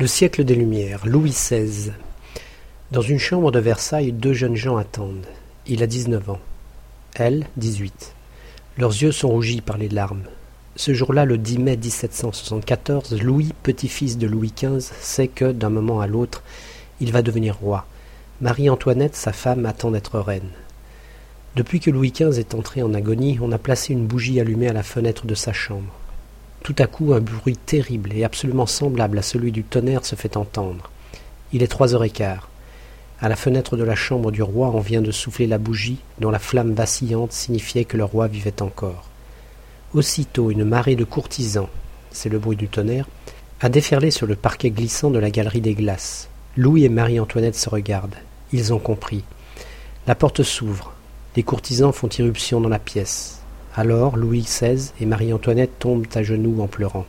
Le siècle des Lumières, Louis XVI. Dans une chambre de Versailles, deux jeunes gens attendent. Il a dix-neuf ans. Elle, dix-huit. Leurs yeux sont rougis par les larmes. Ce jour-là, le 10 mai 1774, Louis, petit-fils de Louis XV, sait que, d'un moment à l'autre, il va devenir roi. Marie-Antoinette, sa femme, attend d'être reine. Depuis que Louis XV est entré en agonie, on a placé une bougie allumée à la fenêtre de sa chambre. Tout à coup, un bruit terrible et absolument semblable à celui du tonnerre se fait entendre. Il est trois heures et quart. À la fenêtre de la chambre du roi, on vient de souffler la bougie, dont la flamme vacillante signifiait que le roi vivait encore. Aussitôt, une marée de courtisans, c'est le bruit du tonnerre, a déferlé sur le parquet glissant de la galerie des glaces. Louis et Marie-Antoinette se regardent. Ils ont compris. La porte s'ouvre. Les courtisans font irruption dans la pièce. Alors Louis XVI et Marie-Antoinette tombent à genoux en pleurant.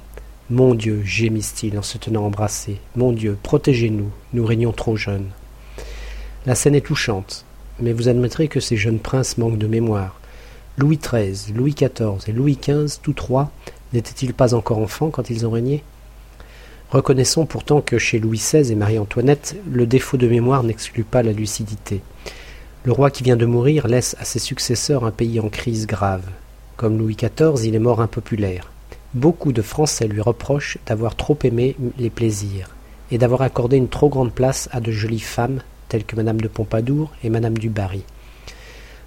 Mon Dieu, gémissent-ils en se tenant embrassés. Mon Dieu, protégez-nous, nous régnons trop jeunes. La scène est touchante, mais vous admettrez que ces jeunes princes manquent de mémoire. Louis XIII, Louis XIV et Louis XV, tous trois, n'étaient-ils pas encore enfants quand ils ont régné? Reconnaissons pourtant que chez Louis XVI et Marie-Antoinette, le défaut de mémoire n'exclut pas la lucidité. Le roi qui vient de mourir laisse à ses successeurs un pays en crise grave. Comme Louis XIV, il est mort impopulaire. Beaucoup de Français lui reprochent d'avoir trop aimé les plaisirs et d'avoir accordé une trop grande place à de jolies femmes telles que Madame de Pompadour et Madame du Barry.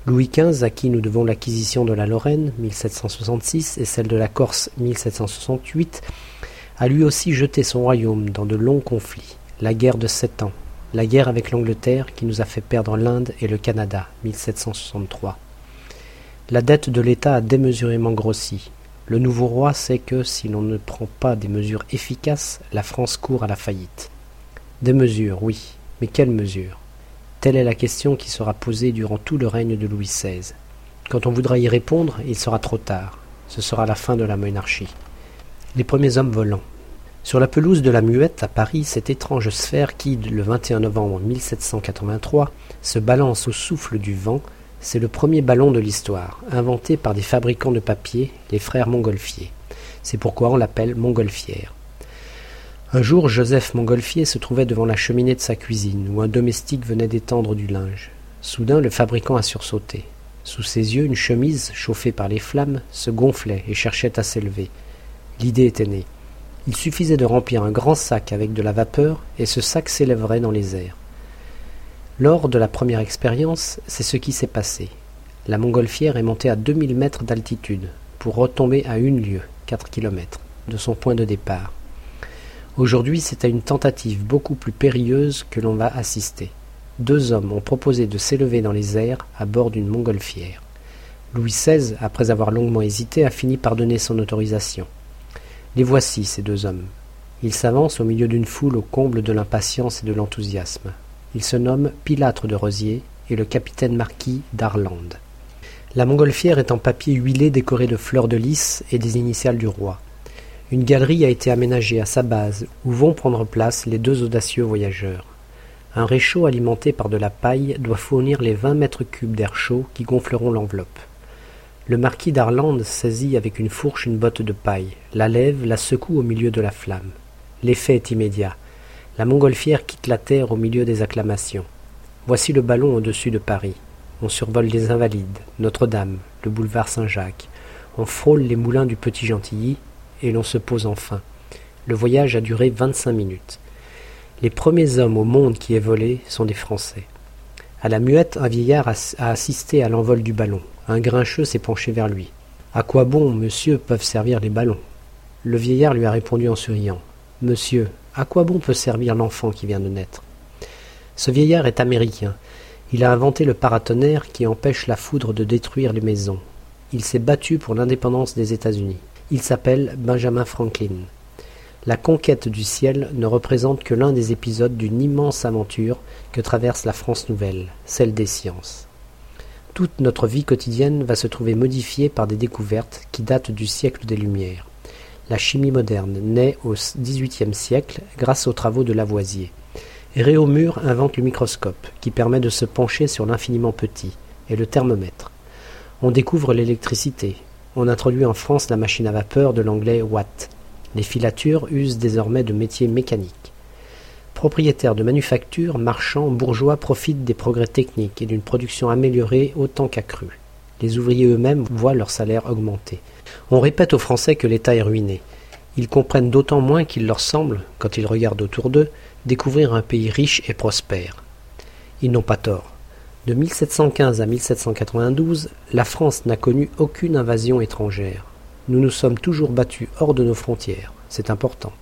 Louis XV, à qui nous devons l'acquisition de la Lorraine 1766 et celle de la Corse 1768, a lui aussi jeté son royaume dans de longs conflits, la guerre de sept ans, la guerre avec l'Angleterre qui nous a fait perdre l'Inde et le Canada 1763. La dette de l'État a démesurément grossi. Le nouveau roi sait que, si l'on ne prend pas des mesures efficaces, la France court à la faillite. Des mesures, oui, mais quelles mesures? Telle est la question qui sera posée durant tout le règne de Louis XVI. Quand on voudra y répondre, il sera trop tard. Ce sera la fin de la monarchie. Les premiers hommes volants. Sur la pelouse de la Muette à Paris, cette étrange sphère qui, le 21 novembre 1783, se balance au souffle du vent, c'est le premier ballon de l'histoire, inventé par des fabricants de papier, les frères Montgolfier. C'est pourquoi on l'appelle Montgolfière. Un jour, Joseph Montgolfier se trouvait devant la cheminée de sa cuisine, où un domestique venait d'étendre du linge. Soudain, le fabricant a sursauté. Sous ses yeux, une chemise, chauffée par les flammes, se gonflait et cherchait à s'élever. L'idée était née. Il suffisait de remplir un grand sac avec de la vapeur, et ce sac s'élèverait dans les airs. Lors de la première expérience, c'est ce qui s'est passé. La montgolfière est montée à 2000 mètres d'altitude pour retomber à une lieue, 4 km, de son point de départ. Aujourd'hui, c'est à une tentative beaucoup plus périlleuse que l'on va assister. Deux hommes ont proposé de s'élever dans les airs à bord d'une montgolfière. Louis XVI, après avoir longuement hésité, a fini par donner son autorisation. Les voici, ces deux hommes. Ils s'avancent au milieu d'une foule au comble de l'impatience et de l'enthousiasme. Il se nomme Pilâtre de Rosier et le capitaine marquis d'Arlande. La montgolfière est en papier huilé décoré de fleurs de lys et des initiales du roi. Une galerie a été aménagée à sa base où vont prendre place les deux audacieux voyageurs. Un réchaud alimenté par de la paille doit fournir les vingt mètres cubes d'air chaud qui gonfleront l'enveloppe. Le marquis d'Arlande saisit avec une fourche une botte de paille, la lève, la secoue au milieu de la flamme. L'effet est immédiat. La montgolfière quitte la terre au milieu des acclamations. Voici le ballon au-dessus de Paris. On survole les Invalides, Notre-Dame, le boulevard Saint-Jacques. On frôle les moulins du Petit Gentilly et l'on se pose enfin. Le voyage a duré vingt-cinq minutes. Les premiers hommes au monde qui aient volé sont des Français. À la muette, un vieillard a assisté à l'envol du ballon. Un grincheux s'est penché vers lui. À quoi bon, monsieur, peuvent servir les ballons? Le vieillard lui a répondu en souriant. Monsieur, à quoi bon peut servir l'enfant qui vient de naître? Ce vieillard est américain. Il a inventé le paratonnerre qui empêche la foudre de détruire les maisons. Il s'est battu pour l'indépendance des États-Unis. Il s'appelle Benjamin Franklin. La conquête du ciel ne représente que l'un des épisodes d'une immense aventure que traverse la France nouvelle, celle des sciences. Toute notre vie quotidienne va se trouver modifiée par des découvertes qui datent du siècle des Lumières. La chimie moderne naît au XVIIIe siècle grâce aux travaux de Lavoisier. Réaumur invente le microscope, qui permet de se pencher sur l'infiniment petit, et le thermomètre. On découvre l'électricité. On introduit en France la machine à vapeur de l'anglais watt. Les filatures usent désormais de métiers mécaniques. Propriétaires de manufactures, marchands, bourgeois profitent des progrès techniques et d'une production améliorée autant qu'accrue. Les ouvriers eux-mêmes voient leur salaire augmenter. On répète aux Français que l'État est ruiné. Ils comprennent d'autant moins qu'il leur semble, quand ils regardent autour d'eux, découvrir un pays riche et prospère. Ils n'ont pas tort. De 1715 à 1792, la France n'a connu aucune invasion étrangère. Nous nous sommes toujours battus hors de nos frontières. C'est important.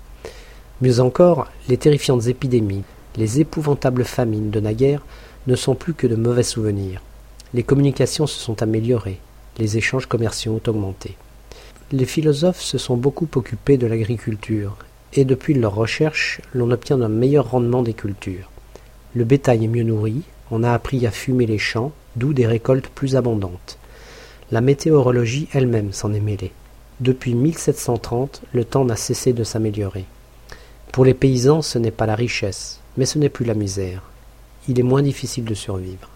Mieux encore, les terrifiantes épidémies, les épouvantables famines de naguère ne sont plus que de mauvais souvenirs. Les communications se sont améliorées, les échanges commerciaux ont augmenté. Les philosophes se sont beaucoup occupés de l'agriculture, et depuis leurs recherches, l'on obtient un meilleur rendement des cultures. Le bétail est mieux nourri, on a appris à fumer les champs, d'où des récoltes plus abondantes. La météorologie elle-même s'en est mêlée. Depuis 1730, le temps n'a cessé de s'améliorer. Pour les paysans, ce n'est pas la richesse, mais ce n'est plus la misère. Il est moins difficile de survivre.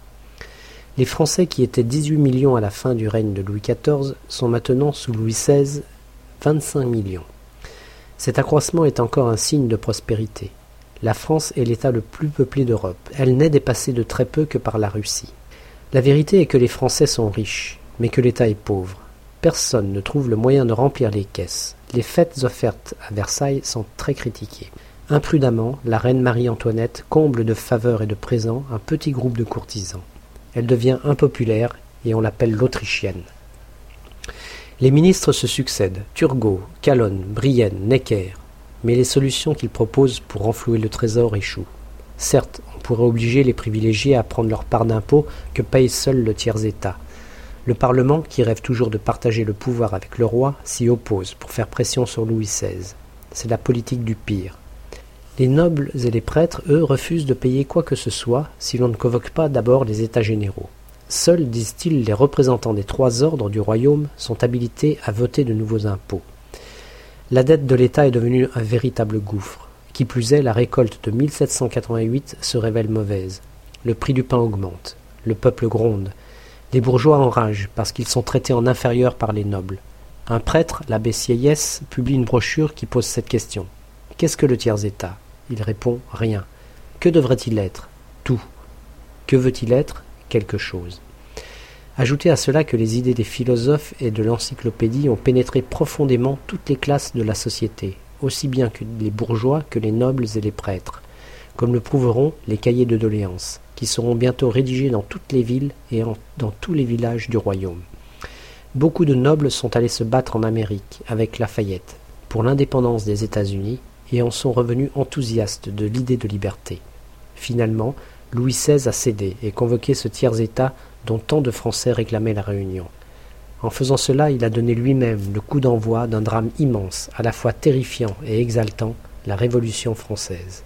Les Français qui étaient 18 millions à la fin du règne de Louis XIV sont maintenant sous Louis XVI 25 millions. Cet accroissement est encore un signe de prospérité. La France est l'État le plus peuplé d'Europe. Elle n'est dépassée de très peu que par la Russie. La vérité est que les Français sont riches, mais que l'État est pauvre. Personne ne trouve le moyen de remplir les caisses. Les fêtes offertes à Versailles sont très critiquées. Imprudemment, la reine Marie-Antoinette comble de faveurs et de présents un petit groupe de courtisans. Elle devient impopulaire et on l'appelle l'Autrichienne. Les ministres se succèdent, Turgot, Calonne, Brienne, Necker, mais les solutions qu'ils proposent pour renflouer le trésor échouent. Certes, on pourrait obliger les privilégiés à prendre leur part d'impôts que paye seul le tiers-État. Le Parlement, qui rêve toujours de partager le pouvoir avec le roi, s'y oppose pour faire pression sur Louis XVI. C'est la politique du pire. Les nobles et les prêtres, eux, refusent de payer quoi que ce soit si l'on ne convoque pas d'abord les États généraux. Seuls, disent-ils, les représentants des trois ordres du royaume sont habilités à voter de nouveaux impôts. La dette de l'État est devenue un véritable gouffre. Qui plus est, la récolte de 1788 se révèle mauvaise. Le prix du pain augmente. Le peuple gronde. Les bourgeois enragent parce qu'ils sont traités en inférieurs par les nobles. Un prêtre, l'abbé Sieyès, publie une brochure qui pose cette question. Qu'est-ce que le tiers-État? Il répond rien. Que devrait-il être? Tout. Que veut-il être? Quelque chose. Ajoutez à cela que les idées des philosophes et de l'encyclopédie ont pénétré profondément toutes les classes de la société, aussi bien que les bourgeois que les nobles et les prêtres, comme le prouveront les cahiers de doléances, qui seront bientôt rédigés dans toutes les villes et dans tous les villages du royaume. Beaucoup de nobles sont allés se battre en Amérique avec Lafayette pour l'indépendance des États-Unis et en sont revenus enthousiastes de l'idée de liberté. Finalement, Louis XVI a cédé et convoqué ce tiers-État dont tant de Français réclamaient la réunion. En faisant cela, il a donné lui-même le coup d'envoi d'un drame immense, à la fois terrifiant et exaltant, la Révolution française.